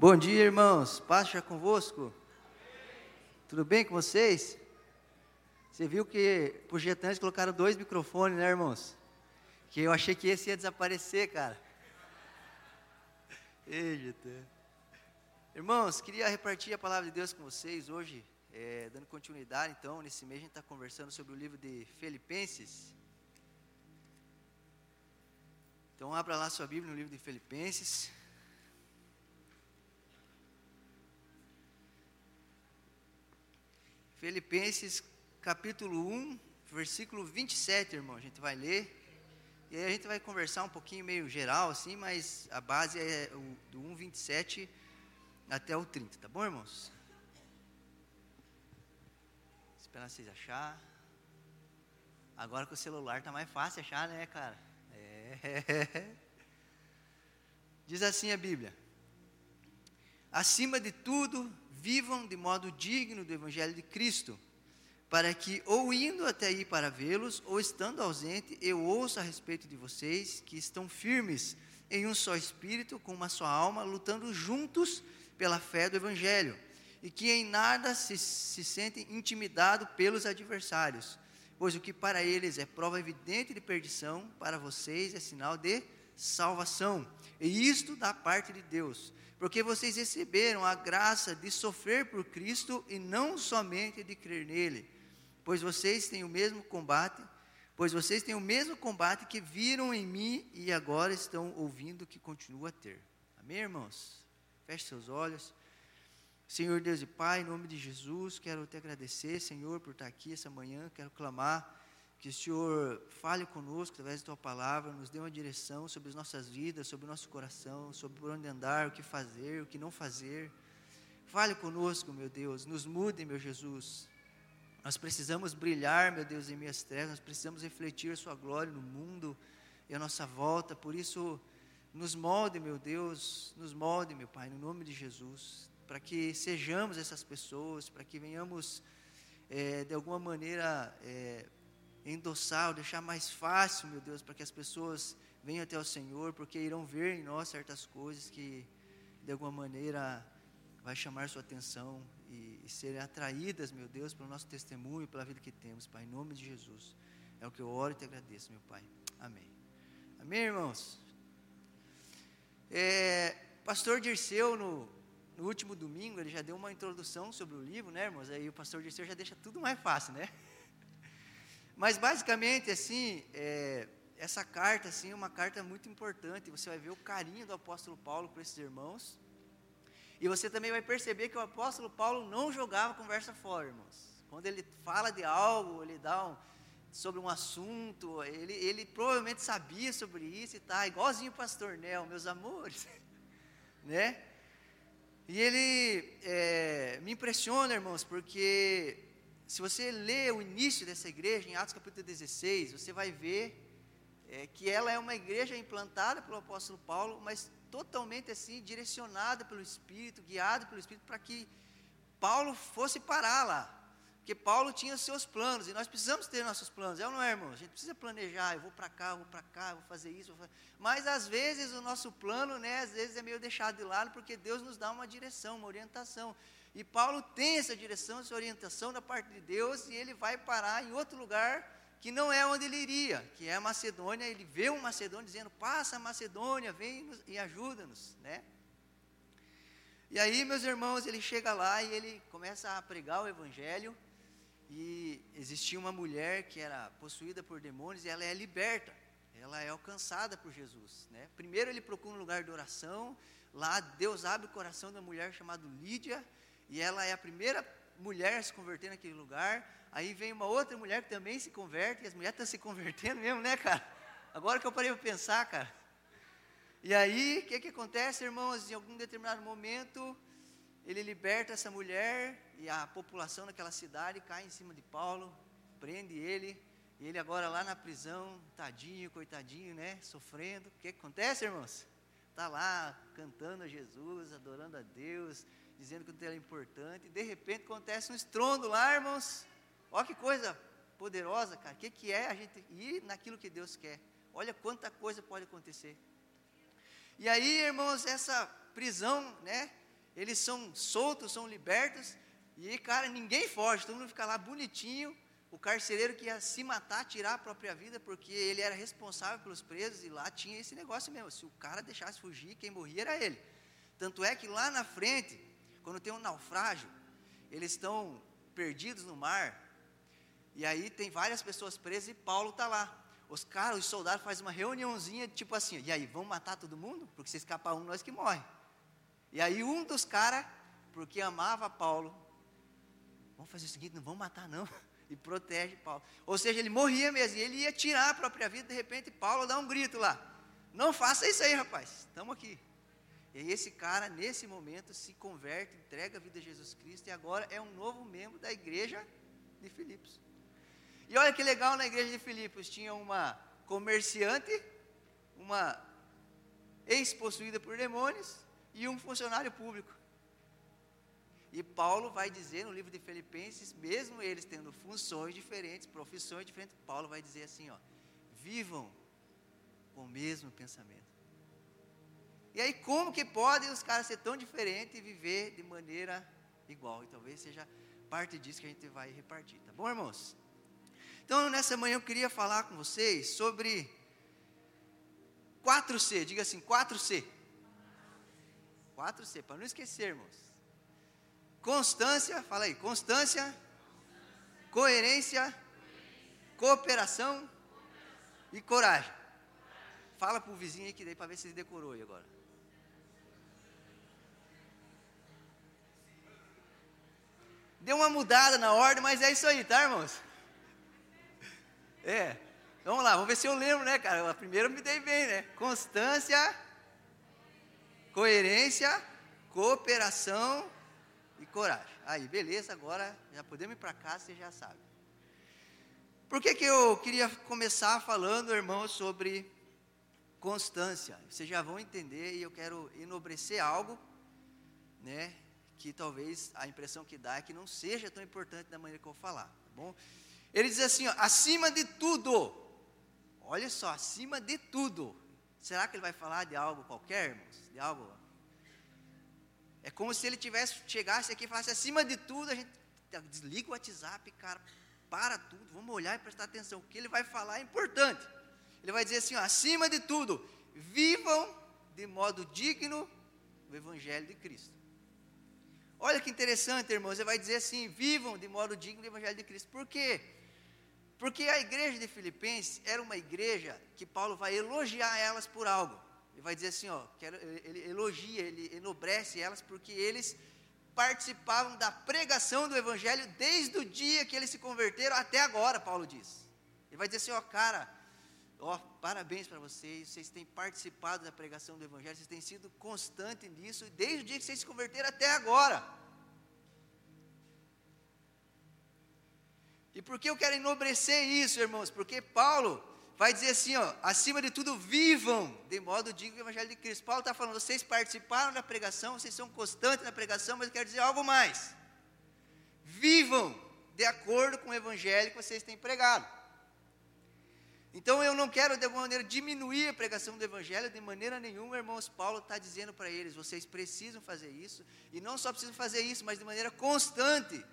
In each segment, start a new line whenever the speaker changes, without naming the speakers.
Bom dia, irmãos. Paz já convosco. Tudo bem com vocês? Você viu que por Getãs colocaram dois microfones, né, irmãos? Que eu achei que esse ia desaparecer, cara. Ei, Getã. Irmãos, queria repartir a palavra de Deus com vocês hoje, é, dando continuidade, então, nesse mês a gente está conversando sobre o livro de Filipenses. Então, abra lá sua Bíblia no livro de Filipenses. Filipenses capítulo 1, versículo 27, irmão. A gente vai ler. E aí a gente vai conversar um pouquinho meio geral, assim, mas a base é o, do 1, 27 até o 30, tá bom, irmãos? Esperar vocês achar. Agora com o celular tá mais fácil achar, né, cara? É. Diz assim a Bíblia: Acima de tudo, vivam de modo digno do Evangelho de Cristo, para que, ou indo até aí para vê-los, ou estando ausente, eu ouça a respeito de vocês, que estão firmes em um só espírito, com uma só alma, lutando juntos pela fé do Evangelho, e que em nada se, se sentem intimidados pelos adversários, pois o que para eles é prova evidente de perdição, para vocês é sinal de salvação, e isto da parte de Deus porque vocês receberam a graça de sofrer por Cristo e não somente de crer nele, pois vocês têm o mesmo combate, pois vocês têm o mesmo combate que viram em mim e agora estão ouvindo que continua a ter. Amém, irmãos? Feche seus olhos. Senhor Deus e Pai, em nome de Jesus, quero te agradecer, Senhor, por estar aqui essa manhã, quero clamar que o Senhor fale conosco através da tua palavra, nos dê uma direção sobre as nossas vidas, sobre o nosso coração, sobre por onde andar, o que fazer, o que não fazer. Fale conosco, meu Deus, nos mude, meu Jesus. Nós precisamos brilhar, meu Deus, em minhas trevas, nós precisamos refletir a Sua glória no mundo e a nossa volta, por isso, nos molde, meu Deus, nos molde, meu Pai, no nome de Jesus, para que sejamos essas pessoas, para que venhamos, é, de alguma maneira, é, endossar, ou deixar mais fácil, meu Deus, para que as pessoas venham até o Senhor, porque irão ver em nós certas coisas que, de alguma maneira, vai chamar sua atenção e, e serem atraídas, meu Deus, pelo nosso testemunho, pela vida que temos, Pai, em nome de Jesus. É o que eu oro e te agradeço, meu Pai. Amém. Amém, irmãos? É, pastor Dirceu, no, no último domingo, ele já deu uma introdução sobre o livro, né, irmãos? Aí o pastor Dirceu já deixa tudo mais fácil, né? Mas basicamente, assim, é, essa carta, assim, é uma carta muito importante. Você vai ver o carinho do apóstolo Paulo por esses irmãos. E você também vai perceber que o apóstolo Paulo não jogava conversa fora, irmãos. Quando ele fala de algo, ele dá um, sobre um assunto, ele, ele provavelmente sabia sobre isso e tá, igualzinho o pastor Nel, meus amores, né? E ele é, me impressiona, irmãos, porque se você ler o início dessa igreja, em Atos capítulo 16, você vai ver é, que ela é uma igreja implantada pelo apóstolo Paulo, mas totalmente assim, direcionada pelo Espírito, guiada pelo Espírito, para que Paulo fosse parar lá. Porque Paulo tinha os seus planos, e nós precisamos ter nossos planos, é ou não é, irmão? A gente precisa planejar, eu vou para cá, eu vou para cá, eu vou fazer isso, vou fazer... mas às vezes o nosso plano, né, às vezes é meio deixado de lado, porque Deus nos dá uma direção, uma orientação. E Paulo tem essa direção, essa orientação da parte de Deus, e ele vai parar em outro lugar que não é onde ele iria, que é a Macedônia. Ele vê um Macedônio dizendo: Passa a Macedônia, vem e ajuda-nos, né? E aí, meus irmãos, ele chega lá e ele começa a pregar o Evangelho. E existia uma mulher que era possuída por demônios e ela é liberta, ela é alcançada por Jesus. Né? Primeiro ele procura um lugar de oração, lá Deus abre o coração da mulher chamada Lídia, e ela é a primeira mulher a se converter naquele lugar. Aí vem uma outra mulher que também se converte, e as mulheres estão se convertendo mesmo, né, cara? Agora que eu parei para pensar, cara. E aí, o que, que acontece, irmãos? Em algum determinado momento, ele liberta essa mulher e a população daquela cidade cai em cima de Paulo, prende ele, e ele agora lá na prisão, tadinho, coitadinho, né? Sofrendo. O que, que acontece, irmãos? Está lá cantando a Jesus, adorando a Deus, dizendo que o é importante, de repente acontece um estrondo lá, irmãos. Olha que coisa poderosa, cara. O que, que é a gente ir naquilo que Deus quer? Olha quanta coisa pode acontecer. E aí, irmãos, essa prisão, né? eles são soltos, são libertos, e, cara, ninguém foge, todo mundo fica lá bonitinho. O carcereiro que ia se matar, tirar a própria vida, porque ele era responsável pelos presos, e lá tinha esse negócio mesmo. Se o cara deixasse fugir, quem morria era ele. Tanto é que lá na frente, quando tem um naufrágio, eles estão perdidos no mar, e aí tem várias pessoas presas e Paulo está lá. Os caras, os soldados fazem uma reuniãozinha, tipo assim, e aí, vamos matar todo mundo? Porque se escapar um, nós que morre. E aí um dos caras, porque amava Paulo, vamos fazer o seguinte, não vamos matar não, e protege Paulo. Ou seja, ele morria mesmo, e ele ia tirar a própria vida, de repente Paulo dá um grito lá, não faça isso aí rapaz, estamos aqui. E esse cara, nesse momento, se converte, entrega a vida a Jesus Cristo, e agora é um novo membro da igreja de Filipos. E olha que legal na igreja de Filipos, tinha uma comerciante, uma ex-possuída por demônios, e um funcionário público. E Paulo vai dizer no livro de Filipenses, mesmo eles tendo funções diferentes, profissões diferentes, Paulo vai dizer assim, ó: vivam com o mesmo pensamento. E aí como que podem os caras ser tão diferentes e viver de maneira igual? E talvez seja parte disso que a gente vai repartir, tá bom, irmãos? Então, nessa manhã eu queria falar com vocês sobre 4C, diga assim, 4C. 4C, para não esquecermos. Constância, fala aí, constância, coerência, cooperação e coragem. Fala para o vizinho aí que daí para ver se ele decorou aí agora. Deu uma mudada na ordem, mas é isso aí, tá, irmãos? É. Vamos lá, vamos ver se eu lembro, né, cara? Primeiro eu me dei bem, né? Constância, coerência, cooperação e coragem. Aí, beleza, agora já podemos ir para casa, você já sabe. Por que, que eu queria começar falando, irmão, sobre constância? Vocês já vão entender e eu quero enobrecer algo, né? Que talvez a impressão que dá é que não seja tão importante da maneira que eu vou falar, tá bom? Ele diz assim, ó, acima de tudo. Olha só, acima de tudo. Será que ele vai falar de algo qualquer, irmãos? De algo? É como se ele tivesse chegasse aqui e falasse acima de tudo, a gente desliga o WhatsApp, cara, para tudo, vamos olhar e prestar atenção. O que ele vai falar é importante. Ele vai dizer assim, ó, acima de tudo, vivam de modo digno o evangelho de Cristo. Olha que interessante, irmãos, ele vai dizer assim, vivam de modo digno o evangelho de Cristo. Por quê? Porque a igreja de Filipenses era uma igreja que Paulo vai elogiar elas por algo. Ele vai dizer assim, ó, ele elogia, ele enobrece elas porque eles participavam da pregação do evangelho desde o dia que eles se converteram até agora, Paulo diz. Ele vai dizer assim, ó, cara, ó, parabéns para vocês, vocês têm participado da pregação do evangelho, vocês têm sido constantes nisso desde o dia que vocês se converteram até agora. E por que eu quero enobrecer isso, irmãos? Porque Paulo vai dizer assim, ó, acima de tudo, vivam de modo digno do Evangelho de Cristo. Paulo está falando, vocês participaram da pregação, vocês são constantes na pregação, mas eu quero dizer algo mais. Vivam de acordo com o Evangelho que vocês têm pregado. Então eu não quero de alguma maneira diminuir a pregação do Evangelho de maneira nenhuma, irmãos. Paulo está dizendo para eles: vocês precisam fazer isso, e não só precisam fazer isso, mas de maneira constante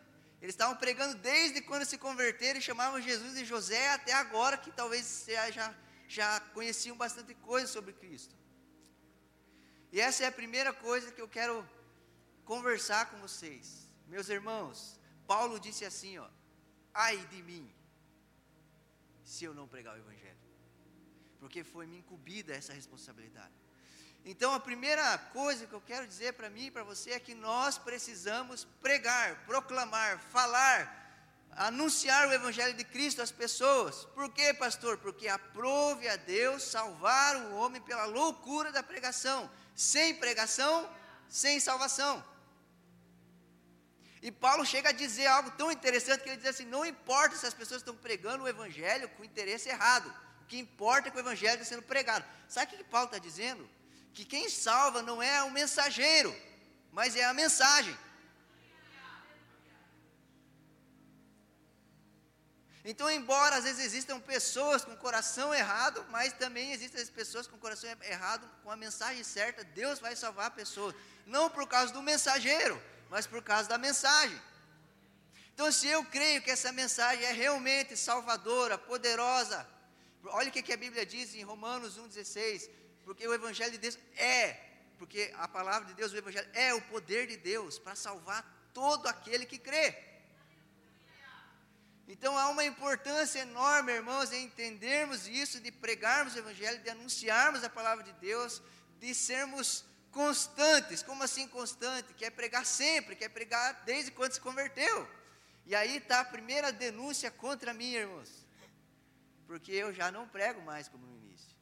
eles estavam pregando desde quando se converteram e chamavam Jesus de José até agora, que talvez já, já conheciam bastante coisa sobre Cristo. E essa é a primeira coisa que eu quero conversar com vocês. Meus irmãos, Paulo disse assim, ó: Ai de mim, se eu não pregar o Evangelho, porque foi me incumbida essa responsabilidade. Então, a primeira coisa que eu quero dizer para mim e para você é que nós precisamos pregar, proclamar, falar, anunciar o Evangelho de Cristo às pessoas. Por quê, pastor? Porque aprove a Deus salvar o homem pela loucura da pregação. Sem pregação, sem salvação. E Paulo chega a dizer algo tão interessante que ele diz assim: não importa se as pessoas estão pregando o Evangelho com interesse errado, o que importa é que o Evangelho está sendo pregado. Sabe o que Paulo está dizendo? que quem salva não é o mensageiro, mas é a mensagem. Então, embora às vezes existam pessoas com coração errado, mas também existem as pessoas com coração errado, com a mensagem certa, Deus vai salvar a pessoa. Não por causa do mensageiro, mas por causa da mensagem. Então, se eu creio que essa mensagem é realmente salvadora, poderosa, olha o que, a Bíblia diz em Romanos 1,16: porque o Evangelho de Deus é, porque a palavra de Deus, o Evangelho, é o poder de Deus para salvar todo aquele que crê. Então há uma importância enorme, irmãos, em entendermos isso, de pregarmos o Evangelho, de anunciarmos a palavra de Deus, de sermos constantes. Como assim constante? Quer pregar sempre, quer pregar desde quando se converteu. E aí está a primeira denúncia contra mim, irmãos. Porque eu já não prego mais como no início.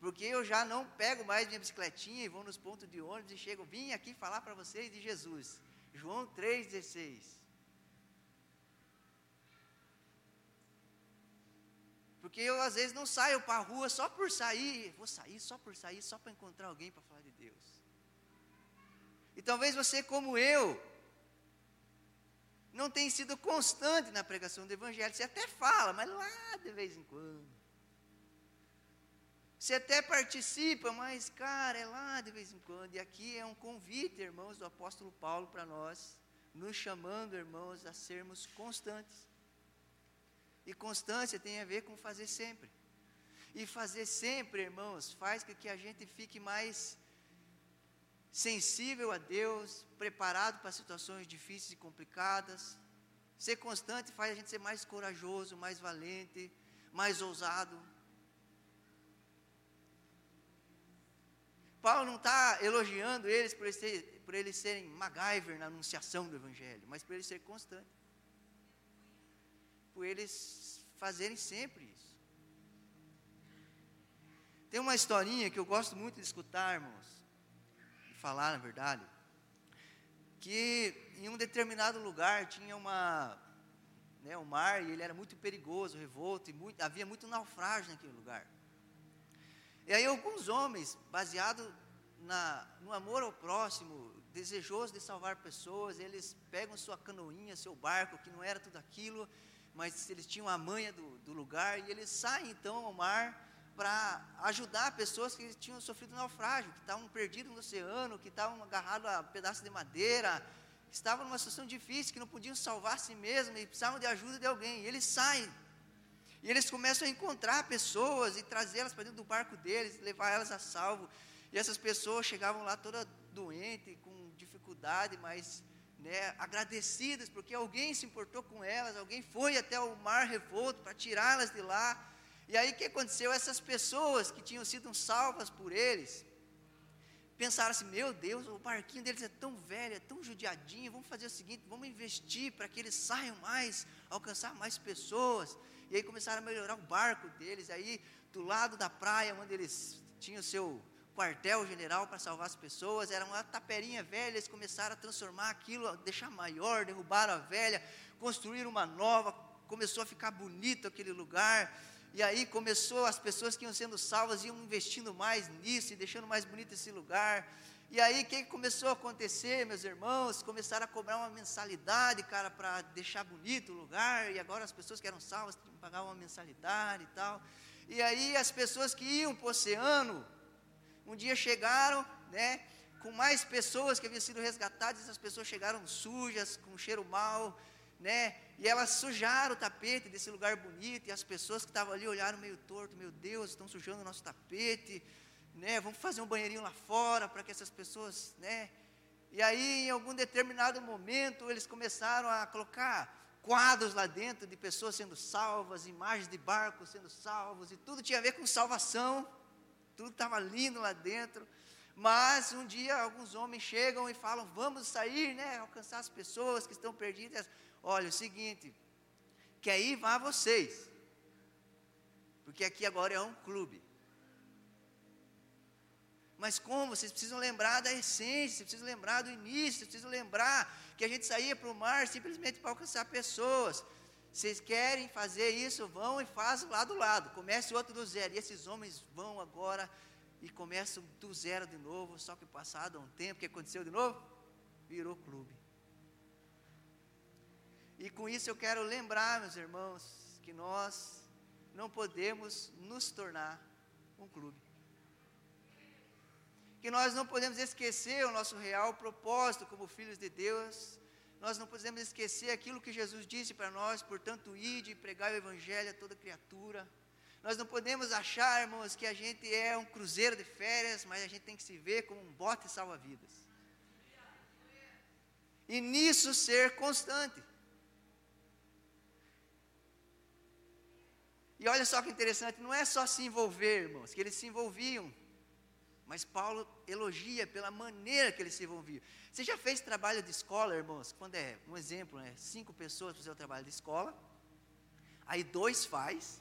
Porque eu já não pego mais minha bicicletinha e vou nos pontos de ônibus e chego, vim aqui falar para vocês de Jesus. João 3,16. Porque eu às vezes não saio para a rua só por sair, vou sair só por sair, só para encontrar alguém para falar de Deus. E talvez você, como eu, não tenha sido constante na pregação do Evangelho. Você até fala, mas lá de vez em quando. Você até participa, mas, cara, é lá de vez em quando. E aqui é um convite, irmãos, do apóstolo Paulo para nós, nos chamando, irmãos, a sermos constantes. E constância tem a ver com fazer sempre. E fazer sempre, irmãos, faz com que a gente fique mais sensível a Deus, preparado para situações difíceis e complicadas. Ser constante faz a gente ser mais corajoso, mais valente, mais ousado. Paulo não está elogiando eles por eles, ter, por eles serem MacGyver na anunciação do Evangelho, mas por eles serem constantes por eles fazerem sempre isso. Tem uma historinha que eu gosto muito de escutar, irmãos, de falar, na verdade, que em um determinado lugar tinha uma, né, um mar e ele era muito perigoso, revolto, e muito, havia muito naufrágio naquele lugar. E aí alguns homens, baseado na, no amor ao próximo, desejoso de salvar pessoas, eles pegam sua canoinha, seu barco, que não era tudo aquilo, mas eles tinham a manha do, do lugar e eles saem então ao mar para ajudar pessoas que tinham sofrido naufrágio, que estavam perdidos no oceano, que estavam agarrados a pedaços de madeira, que estavam numa situação difícil, que não podiam salvar si mesmos e precisavam de ajuda de alguém. E eles saem. E eles começam a encontrar pessoas e trazê-las para dentro do barco deles, levar elas a salvo. E essas pessoas chegavam lá toda doente, com dificuldade, mas né, agradecidas, porque alguém se importou com elas, alguém foi até o mar revolto para tirá-las de lá. E aí o que aconteceu? Essas pessoas que tinham sido salvas por eles, pensaram assim: meu Deus, o barquinho deles é tão velho, é tão judiadinho, vamos fazer o seguinte: vamos investir para que eles saiam mais, alcançar mais pessoas. E aí começaram a melhorar o barco deles. Aí, do lado da praia, onde eles tinham seu quartel-general para salvar as pessoas, era uma taperinha velha, eles começaram a transformar aquilo, deixar maior, derrubaram a velha, construíram uma nova, começou a ficar bonito aquele lugar, e aí começou, as pessoas que iam sendo salvas iam investindo mais nisso e deixando mais bonito esse lugar, e aí o que começou a acontecer, meus irmãos? Começaram a cobrar uma mensalidade, cara, para deixar bonito o lugar, e agora as pessoas que eram salvas pagavam uma mensalidade e tal, e aí as pessoas que iam para o oceano, um dia chegaram, né, com mais pessoas que haviam sido resgatadas, essas pessoas chegaram sujas, com cheiro mal, né, e elas sujaram o tapete desse lugar bonito, e as pessoas que estavam ali olharam meio torto, meu Deus, estão sujando o nosso tapete, né, vamos fazer um banheirinho lá fora para que essas pessoas, né, e aí em algum determinado momento eles começaram a colocar quadros lá dentro de pessoas sendo salvas, imagens de barcos sendo salvos, e tudo tinha a ver com salvação, tudo estava lindo lá dentro. Mas um dia alguns homens chegam e falam: vamos sair, né? Alcançar as pessoas que estão perdidas. Olha, é o seguinte, quer ir, vá vocês. Porque aqui agora é um clube. Mas como? Vocês precisam lembrar da essência, vocês precisam lembrar do início, vocês precisam lembrar que a gente saía para o mar simplesmente para alcançar pessoas. Vocês querem fazer isso? Vão e fazem lá do lado. Comece outro do zero. E esses homens vão agora e começam do zero de novo. Só que passado um tempo, o que aconteceu de novo? Virou clube. E com isso eu quero lembrar, meus irmãos, que nós não podemos nos tornar um clube. Que nós não podemos esquecer o nosso real propósito como filhos de Deus. Nós não podemos esquecer aquilo que Jesus disse para nós, portanto, ide e pregar o Evangelho a toda criatura. Nós não podemos achar, irmãos, que a gente é um cruzeiro de férias, mas a gente tem que se ver como um bote salva-vidas. E nisso ser constante. E olha só que interessante, não é só se envolver, irmãos, que eles se envolviam. Mas Paulo elogia pela maneira que eles se envolviam. Você já fez trabalho de escola, irmãos? Quando é, um exemplo, né? Cinco pessoas fazer o trabalho de escola. Aí dois faz.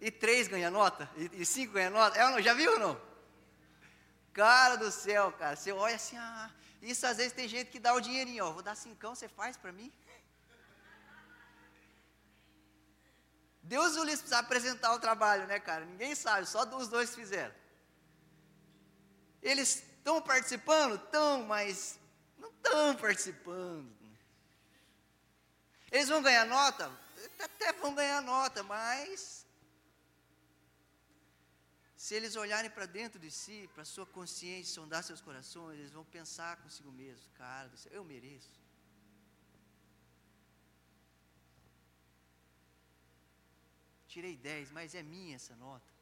E três ganha nota. E, e cinco ganha nota. É? Já viu ou não? Cara do céu, cara. Você olha assim, ah, isso às vezes tem gente que dá o dinheirinho, ó. Vou dar cincão, você faz para mim? Deus o livre precisa apresentar o trabalho, né, cara? Ninguém sabe, só os dois fizeram. Eles estão participando? Estão, mas não estão participando. Eles vão ganhar nota? Até vão ganhar nota, mas se eles olharem para dentro de si, para sua consciência, sondar seus corações, eles vão pensar consigo mesmo, cara, eu mereço. tirei 10, mas é minha essa nota.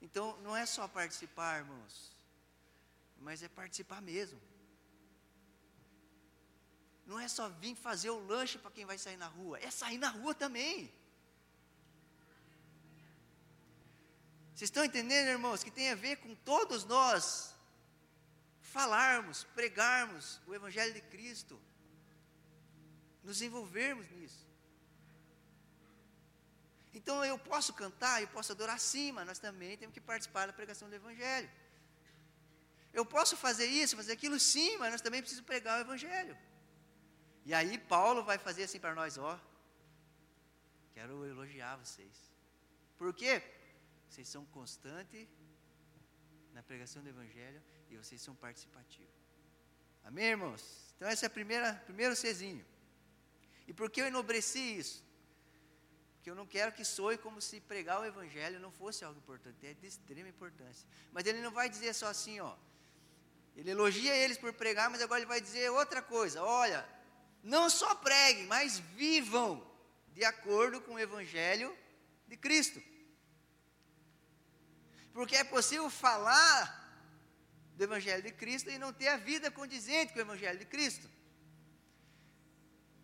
Então, não é só participar, irmãos, mas é participar mesmo. Não é só vir fazer o lanche para quem vai sair na rua, é sair na rua também. Vocês estão entendendo, irmãos, que tem a ver com todos nós falarmos, pregarmos o Evangelho de Cristo, nos envolvermos nisso. Então eu posso cantar, eu posso adorar sim, mas nós também temos que participar da pregação do Evangelho. Eu posso fazer isso, fazer aquilo sim, mas nós também precisamos pregar o Evangelho. E aí Paulo vai fazer assim para nós, ó. Quero elogiar vocês. Por quê? Vocês são constantes na pregação do Evangelho e vocês são participativos. Amém, irmãos? Então esse é o primeiro Czinho. E por que eu enobreci isso? Porque eu não quero que soe como se pregar o Evangelho não fosse algo importante, é de extrema importância. Mas ele não vai dizer só assim, ó. Ele elogia eles por pregar, mas agora ele vai dizer outra coisa: olha, não só preguem, mas vivam de acordo com o Evangelho de Cristo. Porque é possível falar do Evangelho de Cristo e não ter a vida condizente com o Evangelho de Cristo.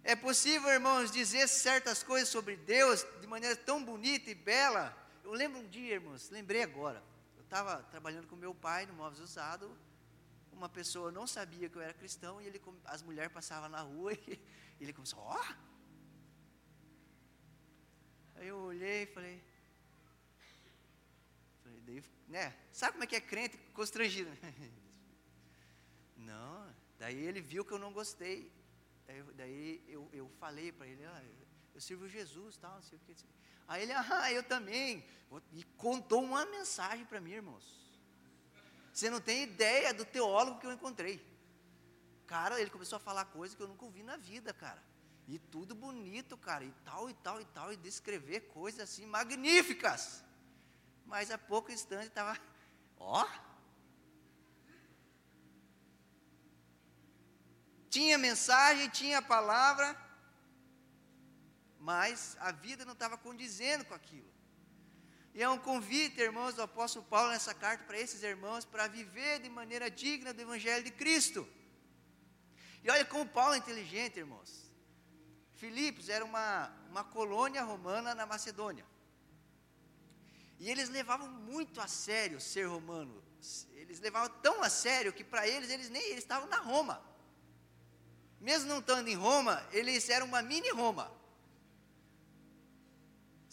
É possível, irmãos, dizer certas coisas sobre Deus de maneira tão bonita e bela. Eu lembro um dia, irmãos, lembrei agora. Eu estava trabalhando com meu pai no móveis usado. Uma pessoa não sabia que eu era cristão e ele, as mulheres passavam na rua e ele começou, ó. Oh! Aí eu olhei e falei, falei daí, né? Sabe como é que é crente constrangido? Não, daí ele viu que eu não gostei. Daí, daí eu, eu falei para ele, ah, eu sirvo Jesus, tal, não sei o que. Aí ele, ah, eu também. E contou uma mensagem para mim, irmãos. Você não tem ideia do teólogo que eu encontrei. Cara, ele começou a falar coisas que eu nunca ouvi na vida, cara. E tudo bonito, cara, e tal, e tal, e tal, e descrever coisas assim magníficas. Mas a pouco instante estava, ó, Tinha mensagem, tinha palavra, mas a vida não estava condizendo com aquilo. E é um convite, irmãos, do apóstolo Paulo nessa carta para esses irmãos para viver de maneira digna do Evangelho de Cristo. E olha como Paulo é inteligente, irmãos. Filipos era uma, uma colônia romana na Macedônia. E eles levavam muito a sério ser romano. Eles levavam tão a sério que para eles, eles nem eles estavam na Roma mesmo não estando em Roma, eles eram uma mini Roma.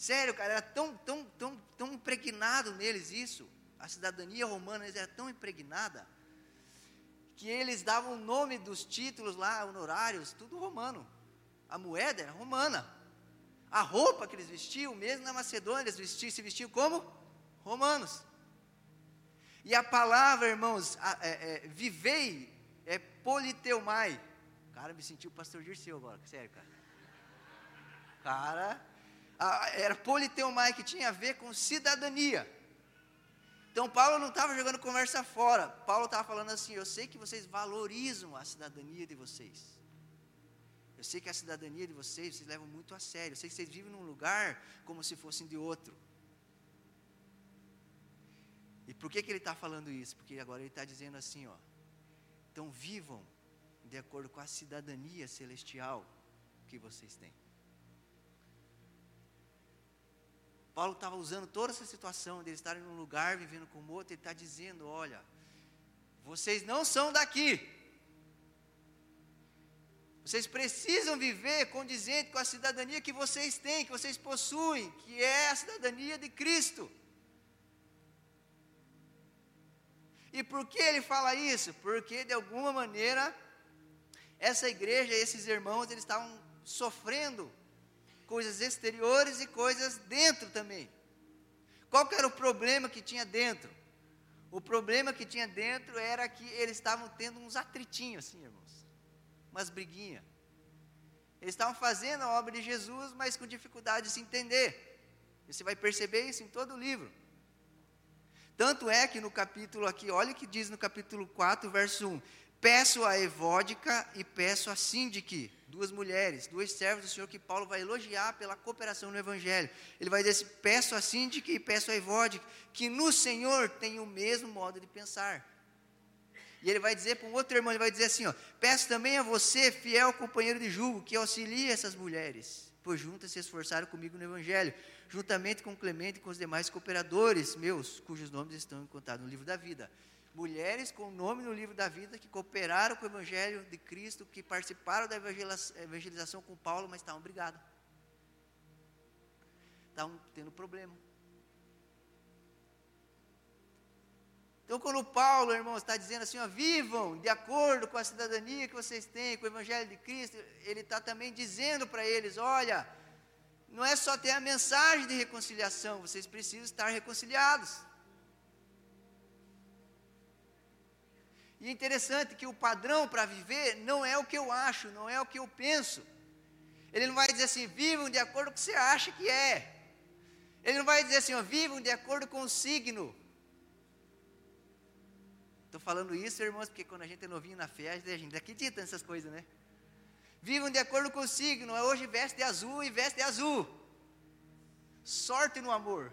Sério, cara, era tão, tão, tão, tão impregnado neles isso. A cidadania romana era tão impregnada que eles davam o nome dos títulos lá, honorários, tudo romano. A moeda era romana. A roupa que eles vestiam, mesmo na Macedônia, eles vestiam, se vestiam como romanos. E a palavra, irmãos, a, é, é, vivei é politeumai, Cara, me senti o pastor Dirceu agora, sério, cara. Cara, era politeomai, que tinha a ver com cidadania. Então Paulo não estava jogando conversa fora. Paulo estava falando assim: eu sei que vocês valorizam a cidadania de vocês. Eu sei que a cidadania de vocês vocês levam muito a sério. Eu sei que vocês vivem num lugar como se fossem de outro. E por que, que ele está falando isso? Porque agora ele está dizendo assim, ó. Então vivam de acordo com a cidadania celestial que vocês têm. Paulo estava usando toda essa situação de eles estarem num lugar vivendo com o outro, ele está dizendo: olha, vocês não são daqui. Vocês precisam viver condizente com a cidadania que vocês têm, que vocês possuem, que é a cidadania de Cristo. E por que ele fala isso? Porque de alguma maneira essa igreja, esses irmãos, eles estavam sofrendo coisas exteriores e coisas dentro também. Qual era o problema que tinha dentro? O problema que tinha dentro era que eles estavam tendo uns atritinhos assim, irmãos. Umas briguinhas. Eles estavam fazendo a obra de Jesus, mas com dificuldade de se entender. Você vai perceber isso em todo o livro. Tanto é que no capítulo aqui, olha o que diz no capítulo 4, verso 1: Peço a Evódica e peço a Síndique, duas mulheres, duas servas do Senhor que Paulo vai elogiar pela cooperação no Evangelho. Ele vai dizer: Peço a Síndique e peço a Evódica, que no Senhor tem o mesmo modo de pensar. E ele vai dizer para um outro irmão, ele vai dizer assim, ó, peço também a você, fiel companheiro de julgo, que auxilie essas mulheres, pois juntas se esforçaram comigo no Evangelho juntamente com Clemente e com os demais cooperadores meus, cujos nomes estão contados no livro da vida. Mulheres com nome no livro da vida que cooperaram com o Evangelho de Cristo, que participaram da evangelização com Paulo, mas estavam brigadas. Estavam tendo problema. Então, quando Paulo, irmãos, está dizendo assim, ó, vivam de acordo com a cidadania que vocês têm, com o Evangelho de Cristo, ele está também dizendo para eles: olha, não é só ter a mensagem de reconciliação, vocês precisam estar reconciliados. E é interessante que o padrão para viver não é o que eu acho, não é o que eu penso. Ele não vai dizer assim, vivam de acordo com o que você acha que é. Ele não vai dizer assim, vivam de acordo com o signo. Estou falando isso, irmãos, porque quando a gente é novinho na fé, a gente acredita nessas coisas, né? Vivam de acordo com o signo. Hoje veste de azul e veste de azul. Sorte no amor.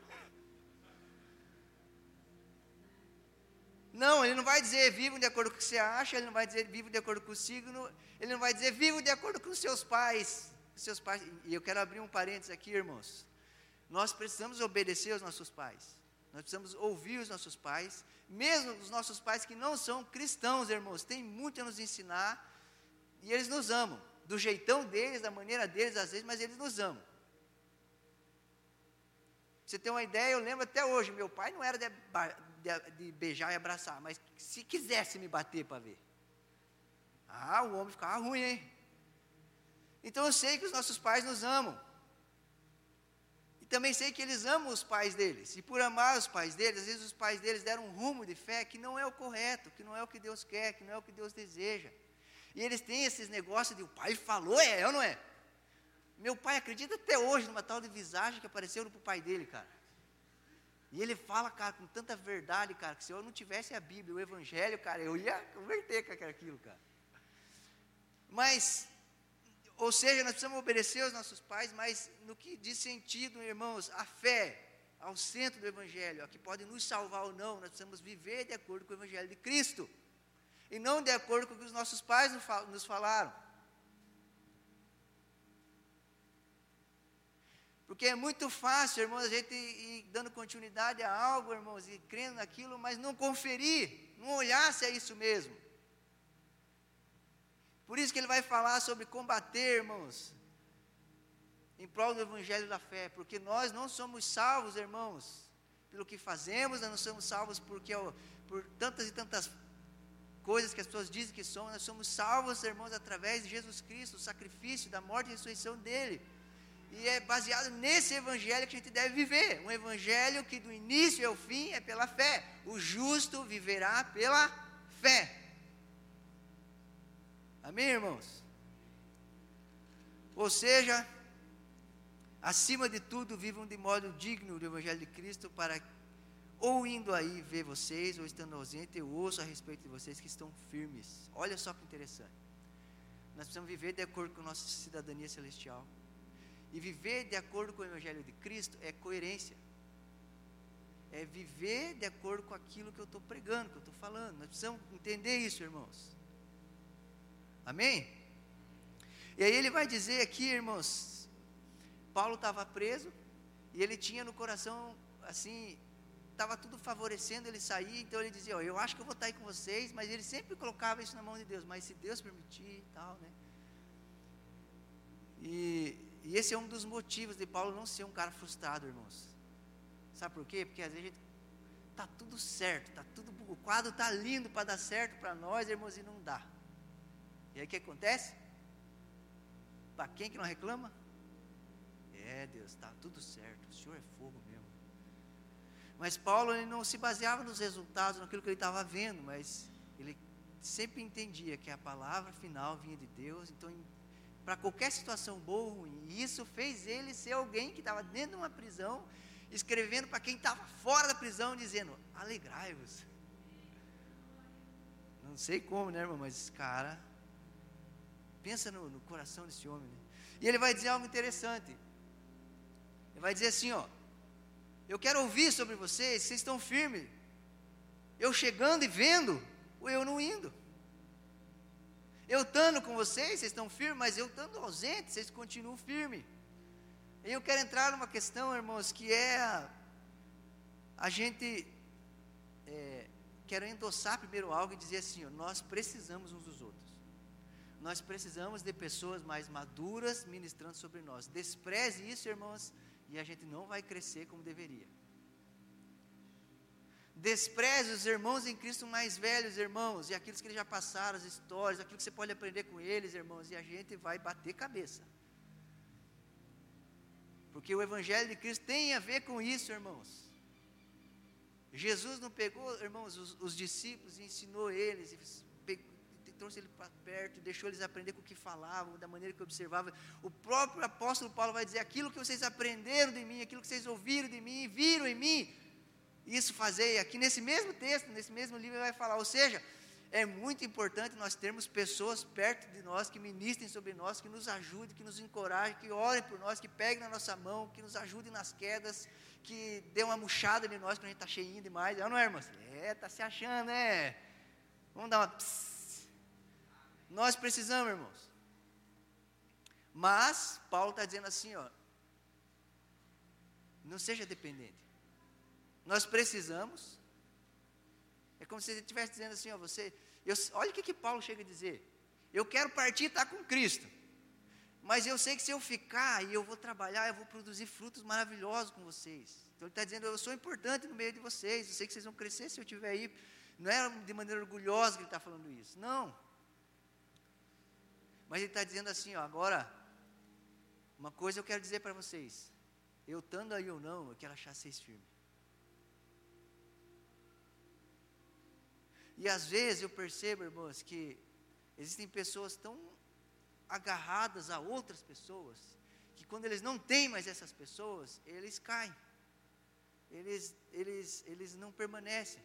Não, ele não vai dizer vivam de acordo com o que você acha, ele não vai dizer vivam de acordo com o signo, ele não vai dizer vivam de acordo com os seus pais. Seus pais, e eu quero abrir um parênteses aqui, irmãos. Nós precisamos obedecer aos nossos pais. Nós precisamos ouvir os nossos pais, mesmo os nossos pais que não são cristãos, irmãos, têm muito a nos ensinar e eles nos amam do jeitão deles, da maneira deles, às vezes, mas eles nos amam. Você tem uma ideia, eu lembro até hoje, meu pai não era de, de, de beijar e abraçar, mas se quisesse me bater para ver. Ah, o homem ficava ruim, hein? Então eu sei que os nossos pais nos amam. E também sei que eles amam os pais deles. E por amar os pais deles, às vezes os pais deles deram um rumo de fé que não é o correto, que não é o que Deus quer, que não é o que Deus deseja. E eles têm esses negócios de o pai falou, é, eu não é? Meu pai acredita até hoje numa tal de visagem que apareceu para o pai dele, cara. E ele fala, cara, com tanta verdade, cara, que se eu não tivesse a Bíblia, o Evangelho, cara, eu ia converter com aquilo, cara. Mas, ou seja, nós precisamos obedecer aos nossos pais, mas no que diz sentido, irmãos, a fé ao centro do Evangelho, a que pode nos salvar ou não, nós precisamos viver de acordo com o Evangelho de Cristo e não de acordo com o que os nossos pais nos falaram. Porque é muito fácil, irmãos, a gente ir dando continuidade a algo, irmãos, e crendo naquilo, mas não conferir, não olhar se é isso mesmo. Por isso que ele vai falar sobre combater, irmãos, em prol do evangelho da fé, porque nós não somos salvos, irmãos, pelo que fazemos, nós não somos salvos porque por tantas e tantas coisas que as pessoas dizem que somos, nós somos salvos, irmãos, através de Jesus Cristo, o sacrifício da morte e ressurreição dele. E é baseado nesse evangelho que a gente deve viver, um evangelho que do início ao fim é pela fé. O justo viverá pela fé. Amém, irmãos? Ou seja, Acima de tudo, vivam de modo digno do Evangelho de Cristo, para ou indo aí ver vocês, ou estando ausente, eu ouço a respeito de vocês que estão firmes. Olha só que interessante. Nós precisamos viver de acordo com nossa cidadania celestial. E viver de acordo com o Evangelho de Cristo é coerência. É viver de acordo com aquilo que eu estou pregando, que eu estou falando. Nós precisamos entender isso, irmãos. Amém? E aí ele vai dizer aqui, irmãos, Paulo estava preso e ele tinha no coração, assim, estava tudo favorecendo ele sair, então ele dizia, oh, eu acho que eu vou estar aí com vocês, mas ele sempre colocava isso na mão de Deus, mas se Deus permitir e tal, né? E, e esse é um dos motivos de Paulo não ser um cara frustrado, irmãos. Sabe por quê? Porque às vezes está tudo certo, tá tudo, o quadro está lindo para dar certo para nós, irmãos, e não dá. E aí o que acontece? Para quem que não reclama? É, Deus, está tudo certo, o Senhor é fogo mesmo. Mas Paulo ele não se baseava nos resultados, naquilo que ele estava vendo, mas ele sempre entendia que a palavra final vinha de Deus, então para qualquer situação boa ou ruim, e isso fez ele ser alguém que estava dentro de uma prisão, escrevendo para quem estava fora da prisão, dizendo: alegrai-vos. Não sei como, né, irmão, mas esse cara Pensa no, no coração desse homem. Né? E ele vai dizer algo interessante. Ele vai dizer assim: ó, eu quero ouvir sobre vocês, vocês estão firmes. Eu chegando e vendo, ou eu não indo. Eu estando com vocês, vocês estão firmes, mas eu estando ausente, vocês continuam firmes. E eu quero entrar numa questão, irmãos, que é a, a gente. É, quero endossar primeiro algo e dizer assim: ó, nós precisamos uns dos outros nós precisamos de pessoas mais maduras ministrando sobre nós. Despreze isso, irmãos, e a gente não vai crescer como deveria. Despreze os irmãos em Cristo mais velhos, irmãos, e aqueles que já passaram as histórias, aquilo que você pode aprender com eles, irmãos, e a gente vai bater cabeça. Porque o Evangelho de Cristo tem a ver com isso, irmãos. Jesus não pegou, irmãos, os, os discípulos e ensinou eles, trouxe ele para perto, deixou eles aprender com o que falavam, da maneira que observavam. O próprio apóstolo Paulo vai dizer: aquilo que vocês aprenderam de mim, aquilo que vocês ouviram de mim, viram em mim, isso fazei. Aqui nesse mesmo texto, nesse mesmo livro, ele vai falar. Ou seja, é muito importante nós termos pessoas perto de nós que ministrem sobre nós, que nos ajudem, que nos encorajem, que orem por nós, que peguem na nossa mão, que nos ajudem nas quedas, que dê uma murchada em nós quando a gente está cheinho demais. Não, não é, irmãos? É, está se achando, né? Vamos dar uma. Pss, nós precisamos, irmãos. Mas, Paulo está dizendo assim, ó. Não seja dependente. Nós precisamos. É como se ele estivesse dizendo assim, ó, você. Eu, olha o que, que Paulo chega a dizer. Eu quero partir e estar tá com Cristo. Mas eu sei que se eu ficar e eu vou trabalhar, eu vou produzir frutos maravilhosos com vocês. Então ele está dizendo, eu sou importante no meio de vocês. Eu sei que vocês vão crescer se eu estiver aí. Não é de maneira orgulhosa que ele está falando isso. Não. Mas ele está dizendo assim, ó, agora, uma coisa eu quero dizer para vocês. Eu estando aí ou não, eu quero achar vocês firmes. E às vezes eu percebo, irmãos, que existem pessoas tão agarradas a outras pessoas, que quando eles não têm mais essas pessoas, eles caem. Eles, eles, eles não permanecem.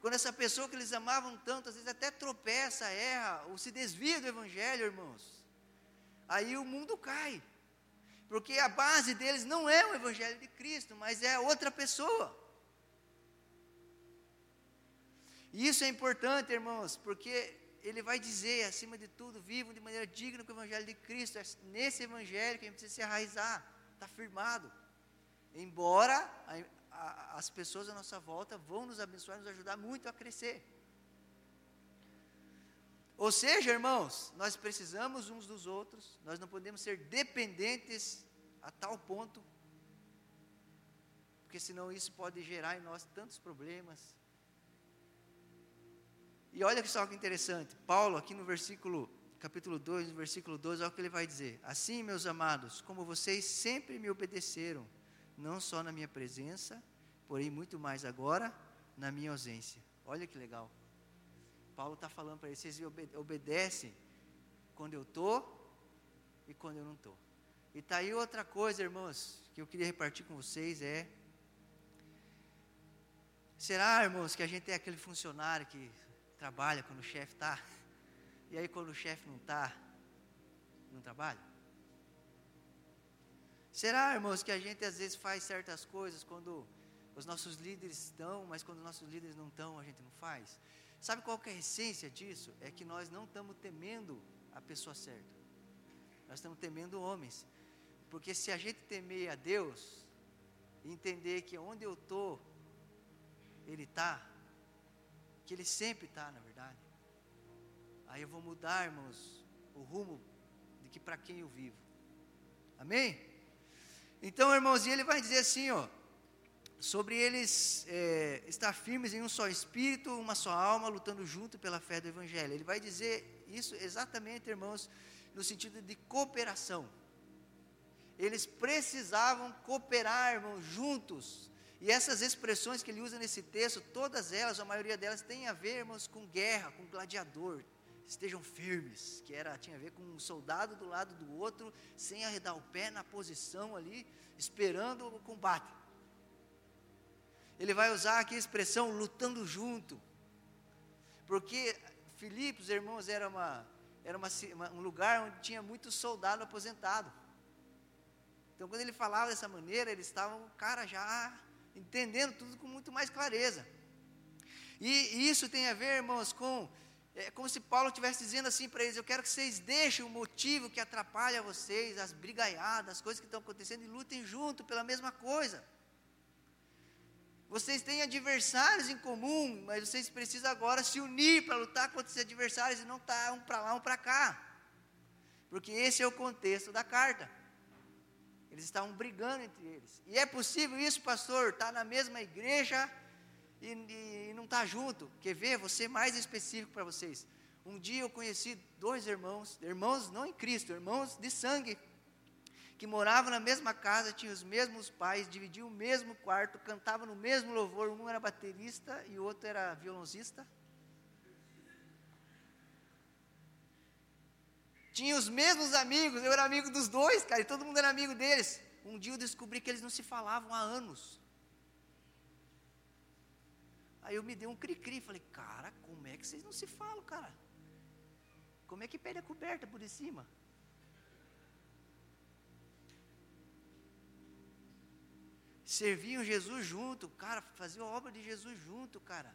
Quando essa pessoa que eles amavam tanto, às vezes até tropeça, erra, ou se desvia do Evangelho, irmãos, aí o mundo cai. Porque a base deles não é o Evangelho de Cristo, mas é outra pessoa. E isso é importante, irmãos, porque ele vai dizer, acima de tudo, vivam de maneira digna com o Evangelho de Cristo. É nesse Evangelho que a gente precisa se arraizar, está firmado. Embora a, as pessoas à nossa volta vão nos abençoar, nos ajudar muito a crescer. Ou seja, irmãos, nós precisamos uns dos outros, nós não podemos ser dependentes a tal ponto, porque senão isso pode gerar em nós tantos problemas. E olha só que interessante, Paulo, aqui no versículo, capítulo 2, no versículo 12, olha o que ele vai dizer: Assim, meus amados, como vocês sempre me obedeceram, não só na minha presença, porém muito mais agora na minha ausência. Olha que legal. Paulo está falando para eles: vocês obedecem quando eu estou e quando eu não estou. E tá aí outra coisa, irmãos, que eu queria repartir com vocês é Será, irmãos, que a gente é aquele funcionário que trabalha quando o chefe está, e aí quando o chefe não está, não trabalha? Será, irmãos, que a gente às vezes faz certas coisas quando os nossos líderes estão, mas quando os nossos líderes não estão, a gente não faz? Sabe qual é a essência disso? É que nós não estamos temendo a pessoa certa. Nós estamos temendo homens. Porque se a gente temer a Deus, entender que onde eu estou, Ele está, que Ele sempre está, na verdade, aí eu vou mudar, irmãos, o rumo de que para quem eu vivo. Amém? Então, irmãos, e ele vai dizer assim, ó, sobre eles é, estar firmes em um só espírito, uma só alma, lutando junto pela fé do Evangelho. Ele vai dizer isso exatamente, irmãos, no sentido de cooperação. Eles precisavam cooperar, irmãos, juntos. E essas expressões que ele usa nesse texto, todas elas, a maioria delas, tem a ver, irmãos, com guerra, com gladiador. Estejam firmes, que era, tinha a ver com um soldado do lado do outro, sem arredar o pé na posição ali, esperando o combate. Ele vai usar aqui a expressão lutando junto. Porque Filipos, irmãos, era, uma, era uma, um lugar onde tinha muito soldado aposentado. Então, quando ele falava dessa maneira, eles estavam, cara, já entendendo tudo com muito mais clareza. E, isso tem a ver, irmãos, com. É como se Paulo estivesse dizendo assim para eles: Eu quero que vocês deixem o motivo que atrapalha vocês, as brigaiadas, as coisas que estão acontecendo, e lutem junto pela mesma coisa. Vocês têm adversários em comum, mas vocês precisam agora se unir para lutar contra esses adversários e não estar tá um para lá, um para cá. Porque esse é o contexto da carta. Eles estavam brigando entre eles. E é possível isso, pastor, estar tá na mesma igreja e, e não estar tá junto. Quer ver? Ser mais específico para vocês. Um dia eu conheci dois irmãos, irmãos não em Cristo, irmãos de sangue, que moravam na mesma casa, tinham os mesmos pais, dividiam o mesmo quarto, cantavam no mesmo louvor. Um era baterista e o outro era violoncista. Tinha os mesmos amigos, eu era amigo dos dois, cara, e todo mundo era amigo deles. Um dia eu descobri que eles não se falavam há anos. Aí eu me dei um cri-cri, falei, cara, como é que vocês não se falam, cara? Como é que pede a coberta por cima? Serviam Jesus junto, cara, faziam a obra de Jesus junto, cara.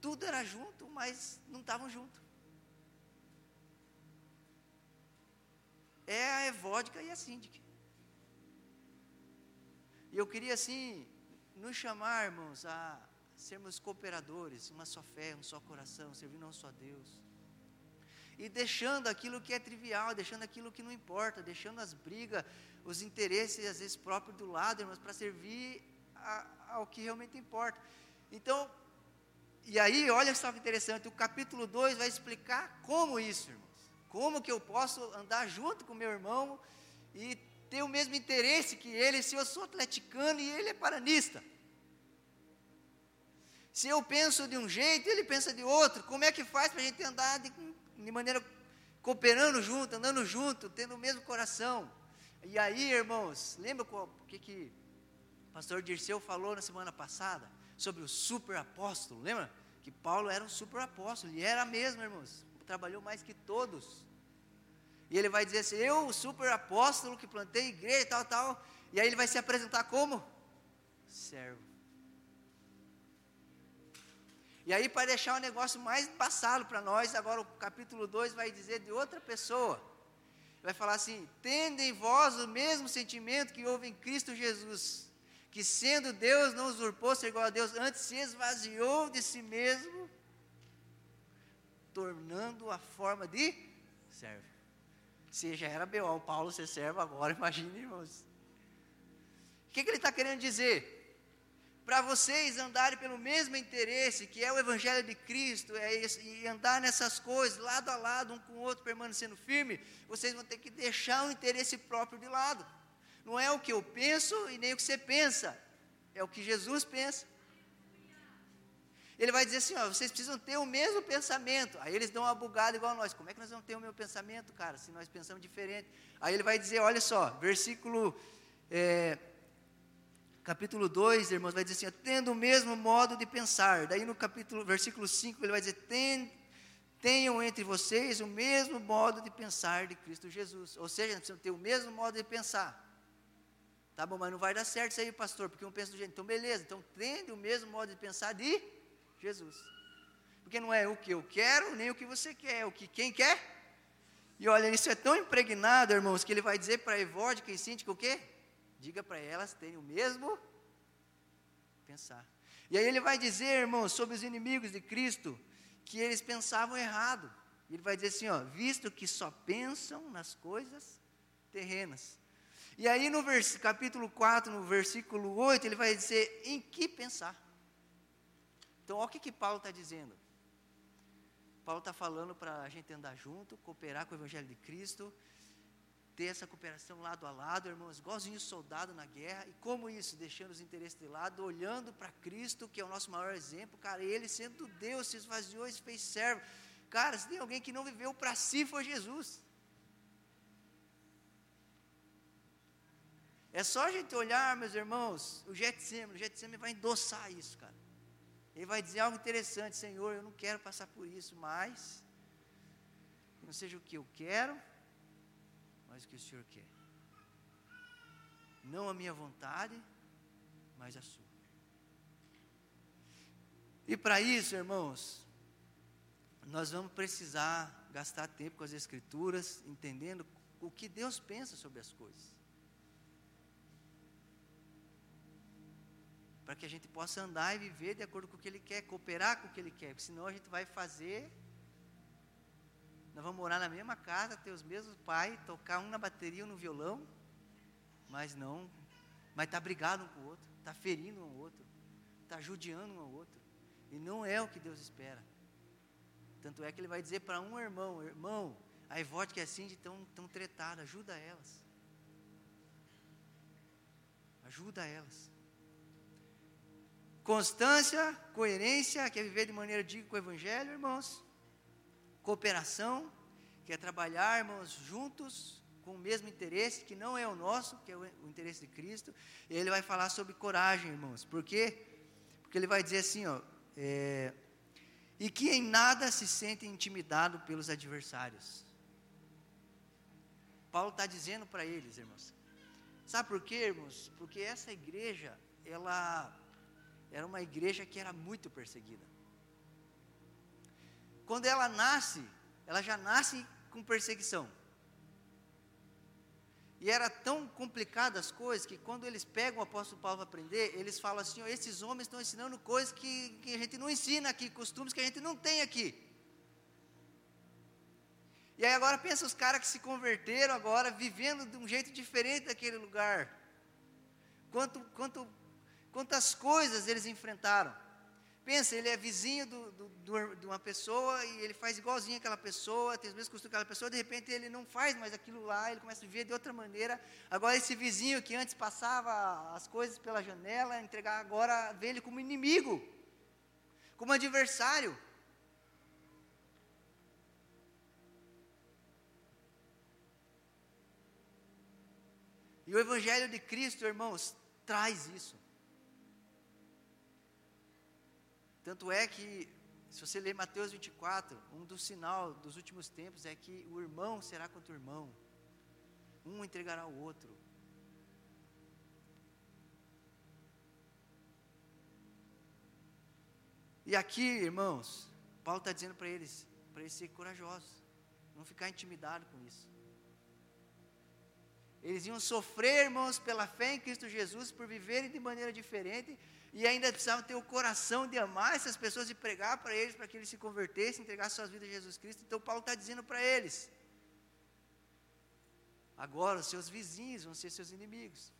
Tudo era junto, mas não estavam juntos. É a evódica e a síndica. E eu queria, assim, nos chamar, irmãos, a sermos cooperadores, uma só fé, um só coração, servindo um só Deus. E deixando aquilo que é trivial, deixando aquilo que não importa, deixando as brigas, os interesses, às vezes próprios do lado, irmãos, para servir a, ao que realmente importa. Então, e aí, olha só que interessante, o capítulo 2 vai explicar como isso, irmão. Como que eu posso andar junto com meu irmão e ter o mesmo interesse que ele, se eu sou atleticano e ele é paranista? Se eu penso de um jeito, ele pensa de outro, como é que faz para a gente andar de, de maneira cooperando junto, andando junto, tendo o mesmo coração? E aí, irmãos, lembra o que, que o pastor Dirceu falou na semana passada? Sobre o super apóstolo, lembra? Que Paulo era um super apóstolo, e era mesmo, irmãos trabalhou mais que todos. E ele vai dizer assim: Eu, o super apóstolo que plantei igreja e tal, tal. E aí ele vai se apresentar como? Servo. E aí, para deixar o negócio mais passado para nós, agora o capítulo 2 vai dizer de outra pessoa. Vai falar assim: Tende em vós o mesmo sentimento que houve em Cristo Jesus, que sendo Deus não usurpou ser igual a Deus, antes se esvaziou de si mesmo, tornando a forma de servo. Se já era B.O., Paulo ser servo, agora imagine, irmãos. O que, que ele está querendo dizer? Para vocês andarem pelo mesmo interesse, que é o Evangelho de Cristo, é e andar nessas coisas, lado a lado, um com o outro, permanecendo firme, vocês vão ter que deixar o interesse próprio de lado. Não é o que eu penso e nem o que você pensa, é o que Jesus pensa. Ele vai dizer assim: ó, vocês precisam ter o mesmo pensamento. Aí eles dão uma bugada igual a nós. Como é que nós vamos ter o mesmo pensamento, cara, se nós pensamos diferente? Aí ele vai dizer: olha só, versículo. É, capítulo 2, irmãos, vai dizer assim: tendo o mesmo modo de pensar. Daí no capítulo, versículo 5, ele vai dizer: tenham entre vocês o mesmo modo de pensar de Cristo Jesus. Ou seja, nós precisamos ter o mesmo modo de pensar. Tá bom, mas não vai dar certo isso aí, pastor, porque um pensa do jeito. Então, beleza, então tende o mesmo modo de pensar de Jesus. Porque não é o que eu quero, nem o que você quer, é o que quem quer. E olha, isso é tão impregnado, irmãos, que ele vai dizer para Evódica e Síntica o quê? Diga para elas terem o mesmo pensar. E aí ele vai dizer, irmãos, sobre os inimigos de Cristo, que eles pensavam errado. Ele vai dizer assim, ó, visto que só pensam nas coisas terrenas. E aí no capítulo 4, no versículo 8, ele vai dizer em que pensar. Então, olha o que, que Paulo está dizendo. Paulo está falando para a gente andar junto, cooperar com o Evangelho de Cristo, ter essa cooperação lado a lado, irmãos, igualzinho soldado na guerra, e como isso? Deixando os interesses de lado, olhando para Cristo, que é o nosso maior exemplo, cara, ele sendo Deus, se esvaziou e se fez servo. Cara, se tem alguém que não viveu para si, foi Jesus. É só a gente olhar, meus irmãos, o Getsemane, o Getsemane vai endossar isso, cara. Ele vai dizer algo interessante, Senhor, eu não quero passar por isso, mas não seja o que eu quero, mas o que o Senhor quer. Não a minha vontade, mas a sua. E para isso, irmãos, nós vamos precisar gastar tempo com as Escrituras, entendendo o que Deus pensa sobre as coisas. Para que a gente possa andar e viver de acordo com o que Ele quer, cooperar com o que Ele quer, porque senão a gente vai fazer. Nós vamos morar na mesma casa, ter os mesmos pais, tocar um na bateria, um no violão, mas não, mas está brigado um com o outro, está ferindo um ao outro, está judiando um ao outro, e não é o que Deus espera. Tanto é que Ele vai dizer para um irmão: irmão, a Ivote que é assim de tão, tão tretada, ajuda elas. Ajuda elas. Constância, coerência, que é viver de maneira digna com o Evangelho, irmãos. Cooperação, que é trabalhar, irmãos, juntos, com o mesmo interesse, que não é o nosso, que é o, interesse de Cristo. E ele vai falar sobre coragem, irmãos. Por quê? Porque ele vai dizer assim, ó. É, e que em nada se sente intimidado pelos adversários. Paulo está dizendo para eles, irmãos. Sabe por quê, irmãos? Porque essa igreja, ela era uma igreja que era muito perseguida. Quando ela nasce, ela já nasce com perseguição. E era tão complicada as coisas que quando eles pegam o apóstolo Paulo para aprender, eles falam assim: oh, esses homens estão ensinando coisas que, que a gente não ensina aqui, costumes que a gente não tem aqui. E aí agora pensa os caras que se converteram agora, vivendo de um jeito diferente daquele lugar. Quanto, quanto Quantas coisas eles enfrentaram. Pensa, ele é vizinho do, do, do, de uma pessoa e ele faz igualzinho aquela pessoa, tem os mesmos costumes aquela pessoa, de repente ele não faz mais aquilo lá, ele começa a viver de outra maneira. Agora esse vizinho que antes passava as coisas pela janela, entregar agora vê ele como inimigo, como adversário. E o Evangelho de Cristo, irmãos, traz isso. Tanto é que, se você ler Mateus 24, um dos sinal dos últimos tempos é que o irmão será contra o irmão, um entregará o outro. E aqui, irmãos, Paulo está dizendo para eles, para eles serem corajosos, não ficar intimidado com isso. Eles iam sofrer, irmãos, pela fé em Cristo Jesus, por viverem de maneira diferente, e ainda precisavam ter o coração de amar essas pessoas e pregar para eles, para que eles se convertessem, entregassem suas vidas a Jesus Cristo. Então, Paulo está dizendo para eles: agora os seus vizinhos vão ser seus inimigos,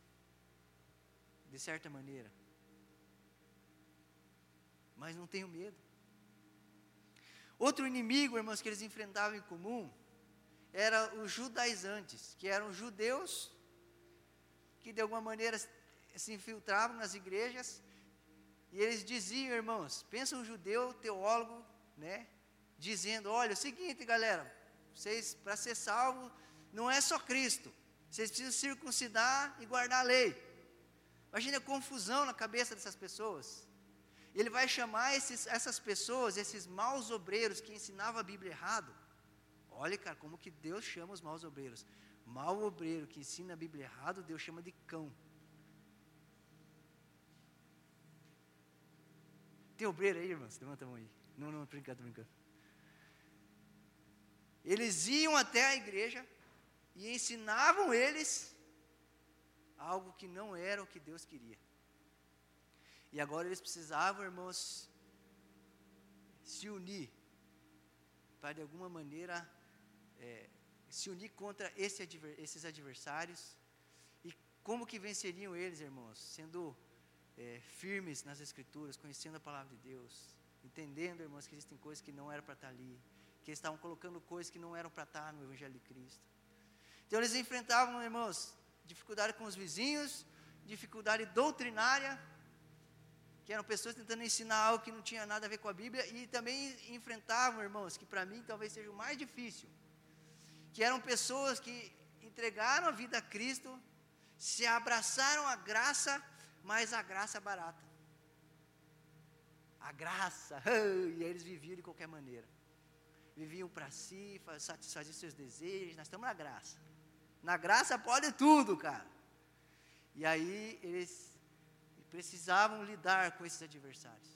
de certa maneira. Mas não tenham medo. Outro inimigo, irmãos, que eles enfrentavam em comum, era os judaizantes, que eram judeus que de alguma maneira se infiltravam nas igrejas E eles diziam, irmãos, pensa um judeu teólogo, né? Dizendo, olha, é o seguinte, galera, vocês, para ser salvo, não é só Cristo. Vocês precisam circuncidar e guardar a lei. Imagina a confusão na cabeça dessas pessoas. Ele vai chamar esses, essas pessoas, esses maus obreiros que ensinavam a Bíblia errado. Olha, cara, como que Deus chama os maus obreiros. Mau obreiro que ensina a Bíblia errado, Deus chama de cão. Tem obreiro aí, irmãos? Levanta a mão aí. Não, não, brincando, brincando. Eles iam até a igreja e ensinavam eles algo que não era o que Deus queria. E agora eles precisavam, irmãos, se unir para de alguma maneira é, se unir contra esse esses adversários. E como que venceriam eles, irmãos? Sendo é, firmes nas Escrituras, conhecendo a palavra de Deus, entendendo, irmãos, que existem coisas que não eram para estar ali, que eles estavam colocando coisas que não eram para estar no Evangelho de Cristo. Então eles enfrentavam, irmãos, dificuldade com os vizinhos, dificuldade doutrinária, que eram pessoas tentando ensinar algo que não tinha nada a ver com a Bíblia, e também enfrentavam, irmãos, que para mim talvez seja o mais difícil, que eram pessoas que entregaram a vida a Cristo, se abraçaram a graça, mas a graça é barata. A graça, e eles viviam de qualquer maneira. Viviam para si, satisfaziam seus desejos, nós estamos na graça. Na graça pode tudo, cara. E aí eles precisavam lidar com esses adversários,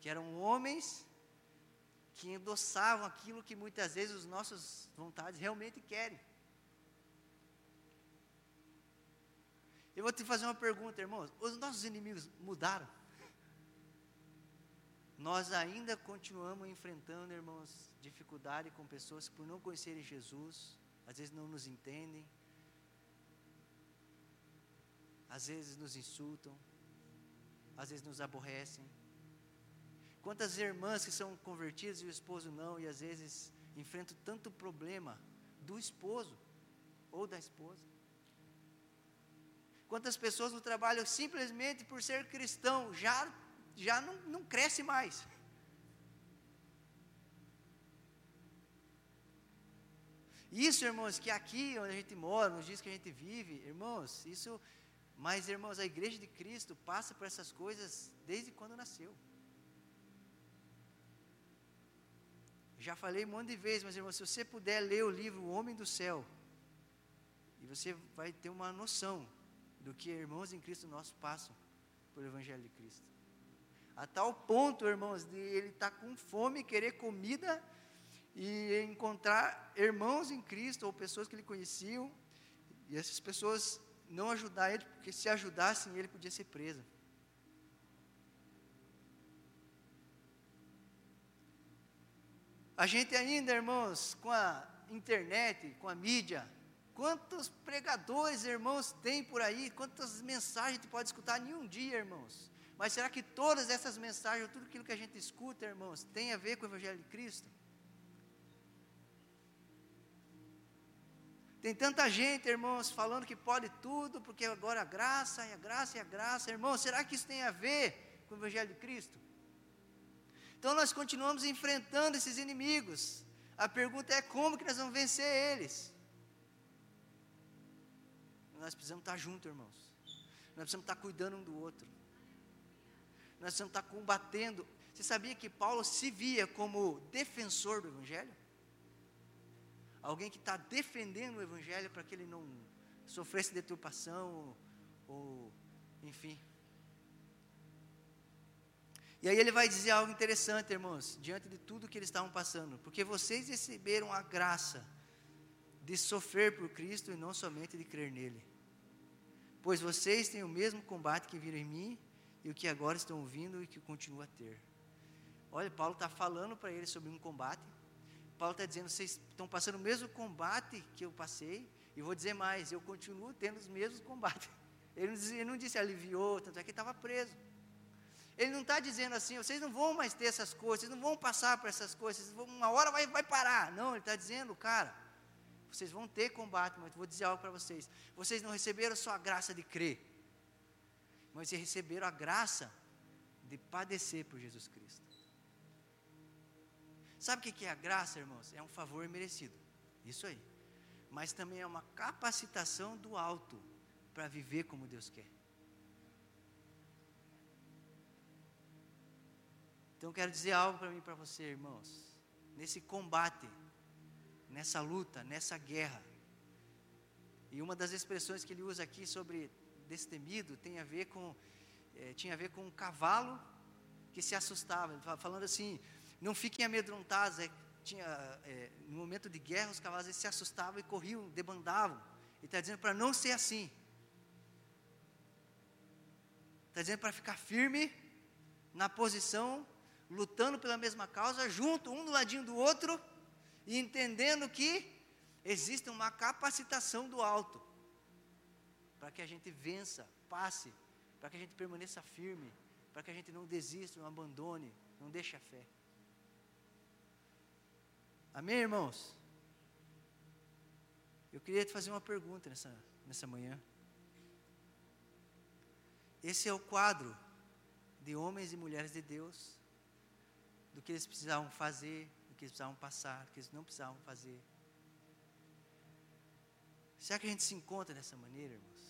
que eram homens que endossavam aquilo que muitas vezes os nossas vontades realmente querem. Eu vou te fazer uma pergunta, irmãos: os nossos inimigos mudaram? Nós ainda continuamos enfrentando, irmãos, dificuldade com pessoas que por não conhecerem Jesus, às vezes não nos entendem, às vezes nos insultam, às vezes nos aborrecem. Quantas irmãs que são convertidas e o esposo não, e às vezes enfrentam tanto problema do esposo ou da esposa. Quantas pessoas no trabalho simplesmente por ser cristão já, já não, não cresce mais. Isso, irmãos, que aqui onde a gente mora, nos dias que a gente vive, irmãos, isso mas, irmãos, a igreja de Cristo passa por essas coisas desde quando nasceu. Já falei um monte de vezes, mas, irmãos, se você puder ler o livro O Homem do Céu, e você vai ter uma noção do que irmãos em Cristo nossos passam pelo Evangelho de Cristo. A tal ponto, irmãos, de ele estar tá com fome, querer comida e encontrar irmãos em Cristo ou pessoas que ele conheciam, e essas pessoas não ajudar ele, porque se ajudassem ele podia ser preso. A gente ainda, irmãos, com a internet, com a mídia, quantos pregadores, irmãos, tem por aí, quantas mensagens a gente pode escutar em um dia, irmãos. Mas será que todas essas mensagens, tudo aquilo que a gente escuta, irmãos, tem a ver com o Evangelho de Cristo? Tem tanta gente, irmãos, falando que pode tudo, porque agora a graça, e a graça, e a graça. Irmãos, será que isso tem a ver com o Evangelho de Cristo? Então nós continuamos enfrentando esses inimigos. A pergunta é como que nós vamos vencer eles? Nós precisamos estar juntos, irmãos. Nós precisamos estar cuidando um do outro. Nós precisamos estar combatendo. Você sabia que Paulo se via como defensor do Evangelho? alguém que está defendendo o Evangelho para que ele não sofresse deturpação, ou, ou, enfim. E aí ele vai dizer algo interessante, irmãos, diante de tudo que eles estavam passando, porque vocês receberam a graça de sofrer por Cristo e não somente de crer nele. Pois vocês têm o mesmo combate que viram em mim e o que agora estão ouvindo e que continua a ter. Olha, Paulo está falando para eles sobre um combate Paulo está dizendo, vocês estão passando o mesmo combate que eu passei, e vou dizer mais, eu continuo tendo os mesmos combates. Ele não, disse, ele não disse aliviou, tanto é que estava preso. Ele não está dizendo assim, vocês não vão mais ter essas coisas, vocês não vão passar por essas coisas, vão, uma hora vai, vai parar. Não, ele está dizendo, cara, vocês vão ter combate, mas vou dizer algo para vocês. Vocês não receberam só a graça de crer, mas vocês receberam a graça de padecer por Jesus Cristo. Sabe o que é a graça, irmãos? É um favor merecido. Isso aí. Mas também é uma capacitação do alto para viver como Deus quer. Então quero dizer algo para mim e para você, irmãos. Nesse combate, nessa luta, nessa guerra. E uma das expressões que ele usa aqui sobre destemido tem a ver com é, tinha a ver com um cavalo que se assustava. Falando assim, não fiquem amedrontados. É, tinha, é, no momento de guerra, os cavalos se assustavam e corriam, debandavam. Ele está dizendo para não ser assim. Está dizendo para ficar firme na posição lutando pela mesma causa, junto, um do ladinho do outro, e entendendo que existe uma capacitação do alto para que a gente vença, passe, para que a gente permaneça firme, para que a gente não desista, não abandone, não deixe a fé. Amém, irmãos? Eu queria te fazer uma pergunta nessa, nessa manhã. Esse é o quadro de homens e mulheres de Deus do que eles precisavam fazer, do que eles precisavam passar, do que eles não precisavam fazer. Será que a gente se encontra dessa maneira, irmãos?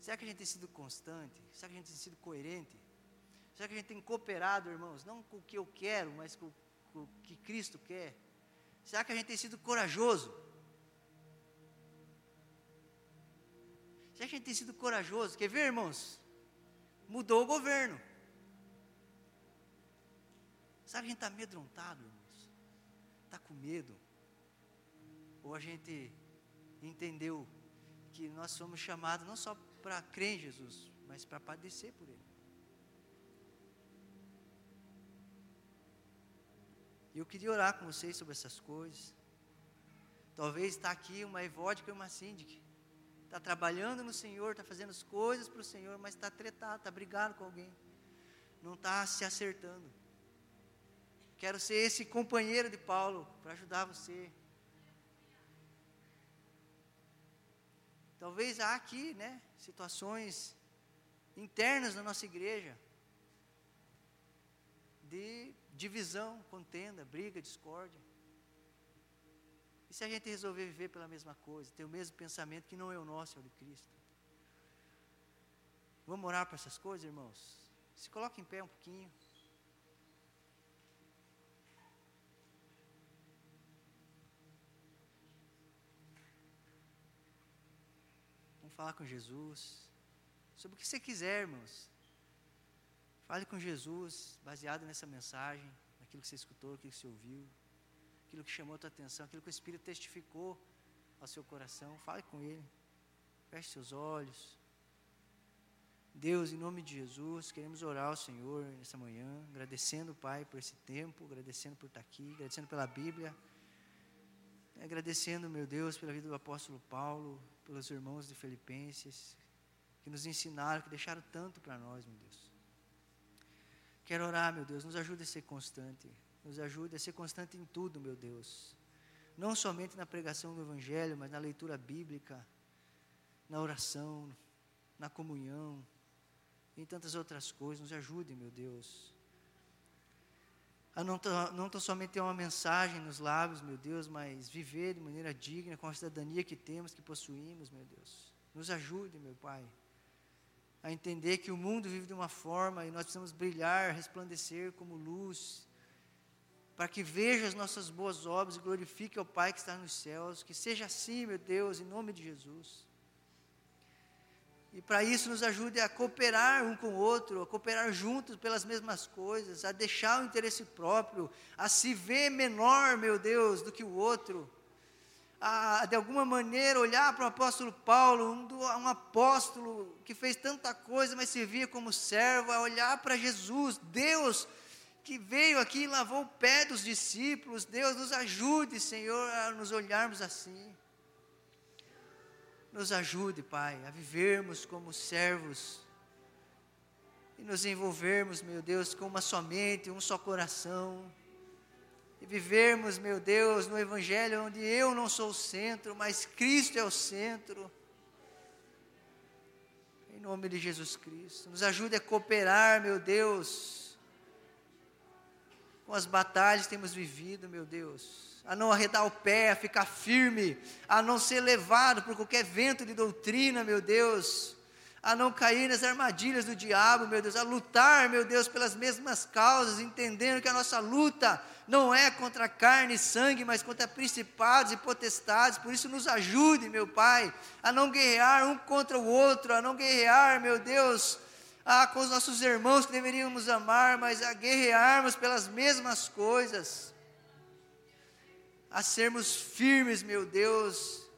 Será que a gente tem sido constante? Será que a gente tem sido coerente? Será que a gente tem cooperado, irmãos? Não com o que eu quero, mas com, com o que Cristo quer? Será que a gente tem sido corajoso? Será que a gente tem sido corajoso? Quer ver, irmãos? Mudou o governo. Sabe, a gente está amedrontado, irmãos? Está com medo? Ou a gente entendeu que nós somos chamados não só para crer em Jesus, mas para padecer por Ele? E eu queria orar com vocês sobre essas coisas. Talvez está aqui uma evódica e uma síndica. Está trabalhando no Senhor, está fazendo as coisas para o Senhor, mas está tretado, está brigado com alguém. Não está se acertando. Quero ser esse companheiro de Paulo para ajudar você. Talvez há aqui, né, situações internas na nossa igreja de divisão, contenda, briga, discórdia. E se a gente resolver viver pela mesma coisa, ter o mesmo pensamento que não é o nosso, é o de Cristo? Vamos orar para essas coisas, irmãos? Se coloque em pé um pouquinho. Falar com Jesus. Sobre o que você quiser, irmãos. Fale com Jesus, baseado nessa mensagem, naquilo que você escutou, aquilo que você ouviu, aquilo que chamou a tua atenção, aquilo que o Espírito testificou ao seu coração. Fale com Ele. Feche seus olhos. Deus, em nome de Jesus, queremos orar ao Senhor nessa manhã, agradecendo, Pai, por esse tempo, agradecendo por estar aqui, agradecendo pela Bíblia, agradecendo, meu Deus, pela vida do apóstolo Paulo, pelos irmãos de Filipenses, que nos ensinaram, que deixaram tanto para nós, meu Deus. Quero orar, meu Deus, nos ajude a ser constante, nos ajude a ser constante em tudo, meu Deus. Não somente na pregação do Evangelho, mas na leitura bíblica, na oração, na comunhão, em tantas outras coisas. Nos ajude, meu Deus a não, não tão somente ter uma mensagem nos lábios, meu Deus, mas viver de maneira digna com a cidadania que temos, que possuímos, meu Deus. Nos ajude, meu Pai, a entender que o mundo vive de uma forma e nós precisamos brilhar, resplandecer como luz, para que veja as nossas boas obras e glorifique ao Pai que está nos céus. Que seja assim, meu Deus, em nome de Jesus. E para isso nos ajude a cooperar um com o outro, a cooperar juntos pelas mesmas coisas, a deixar o interesse próprio, a se ver menor, meu Deus, do que o outro, a de alguma maneira olhar para o apóstolo Paulo, um, um apóstolo que fez tanta coisa, mas servia como servo, a olhar para Jesus, Deus que veio aqui e lavou o pé dos discípulos, Deus nos ajude, Senhor, a nos olharmos assim. Nos ajude, Pai, a vivermos como servos e nos envolvermos, meu Deus, com uma só mente, um só coração. E vivermos, meu Deus, no Evangelho onde eu não sou o centro, mas Cristo é o centro. Em nome de Jesus Cristo. Nos ajude a cooperar, meu Deus, com as batalhas que temos vivido, meu Deus. A não arredar o pé, a ficar firme, a não ser levado por qualquer vento de doutrina, meu Deus a não cair nas armadilhas do diabo, meu Deus, a lutar, meu Deus, pelas mesmas causas, entendendo que a nossa luta não é contra carne e sangue, mas contra principados e potestades. Por isso, nos ajude, meu Pai, a não guerrear um contra o outro, a não guerrear, meu Deus, ah, com os nossos irmãos que deveríamos amar, mas a guerrearmos pelas mesmas coisas, a sermos firmes, meu Deus,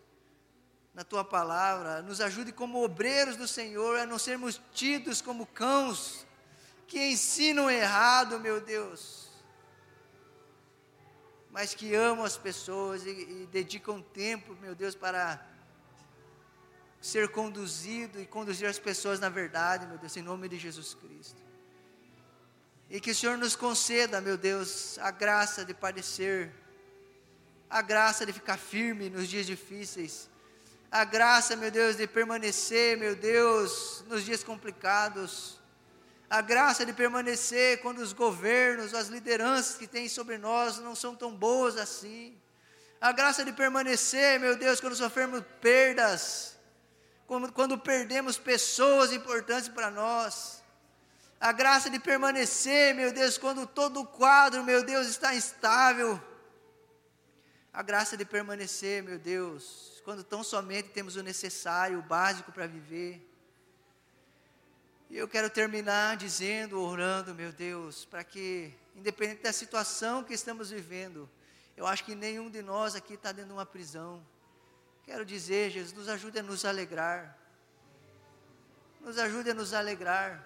na tua palavra, nos ajude como obreiros do Senhor a não sermos tidos como cãos que ensinam errado, meu Deus, mas que amam as pessoas e, e dedicam tempo, meu Deus, para ser conduzido e conduzir as pessoas na verdade, meu Deus, em nome de Jesus Cristo. E que o Senhor nos conceda, meu Deus, a graça de padecer, a graça de ficar firme nos dias difíceis. A graça, meu Deus, de permanecer, meu Deus, nos dias complicados, a graça de permanecer quando os governos, as lideranças que tem sobre nós não são tão boas assim, a graça de permanecer, meu Deus, quando sofremos perdas, quando, quando perdemos pessoas importantes para nós, a graça de permanecer, meu Deus, quando todo o quadro, meu Deus, está instável, a graça de permanecer, meu Deus, quando tão somente temos o necessário, o básico para viver. E eu quero terminar dizendo, orando, meu Deus, para que, independente da situação que estamos vivendo, eu acho que nenhum de nós aqui está dentro de uma prisão. Quero dizer, Jesus, nos ajude a nos alegrar. Nos ajude a nos alegrar.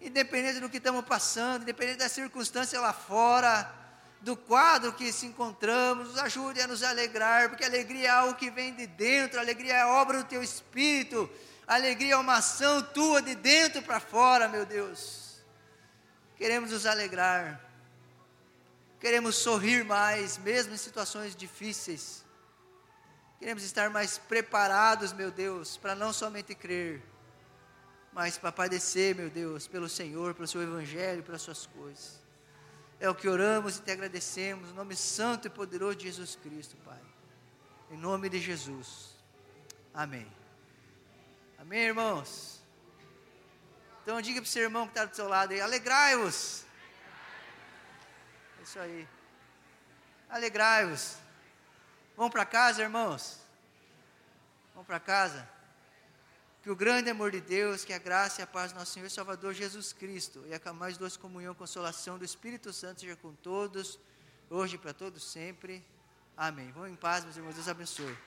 Independente do que estamos passando, independente da circunstância lá fora, do quadro que se encontramos, nos ajude a nos alegrar, porque alegria é algo que vem de dentro, alegria é obra do teu espírito, alegria é uma ação tua de dentro para fora, meu Deus. Queremos nos alegrar, queremos sorrir mais, mesmo em situações difíceis. Queremos estar mais preparados, meu Deus, para não somente crer, mas para padecer, meu Deus, pelo Senhor, pelo Seu Evangelho, pelas Suas coisas. É o que oramos e te agradecemos, no nome santo e poderoso de Jesus Cristo, Pai. Em nome de Jesus. Amém. Amém, irmãos? Então diga para o seu irmão que está do seu lado aí, alegrai-vos. É isso aí. Alegrai-vos. Vamos para casa, irmãos? Vamos para casa? Que o grande amor de Deus, que a graça e a paz do nosso Senhor e Salvador Jesus Cristo e a mais doce comunhão e consolação do Espírito Santo seja com todos, hoje para todos sempre. Amém. Vamos em paz, meus irmãos. Deus abençoe.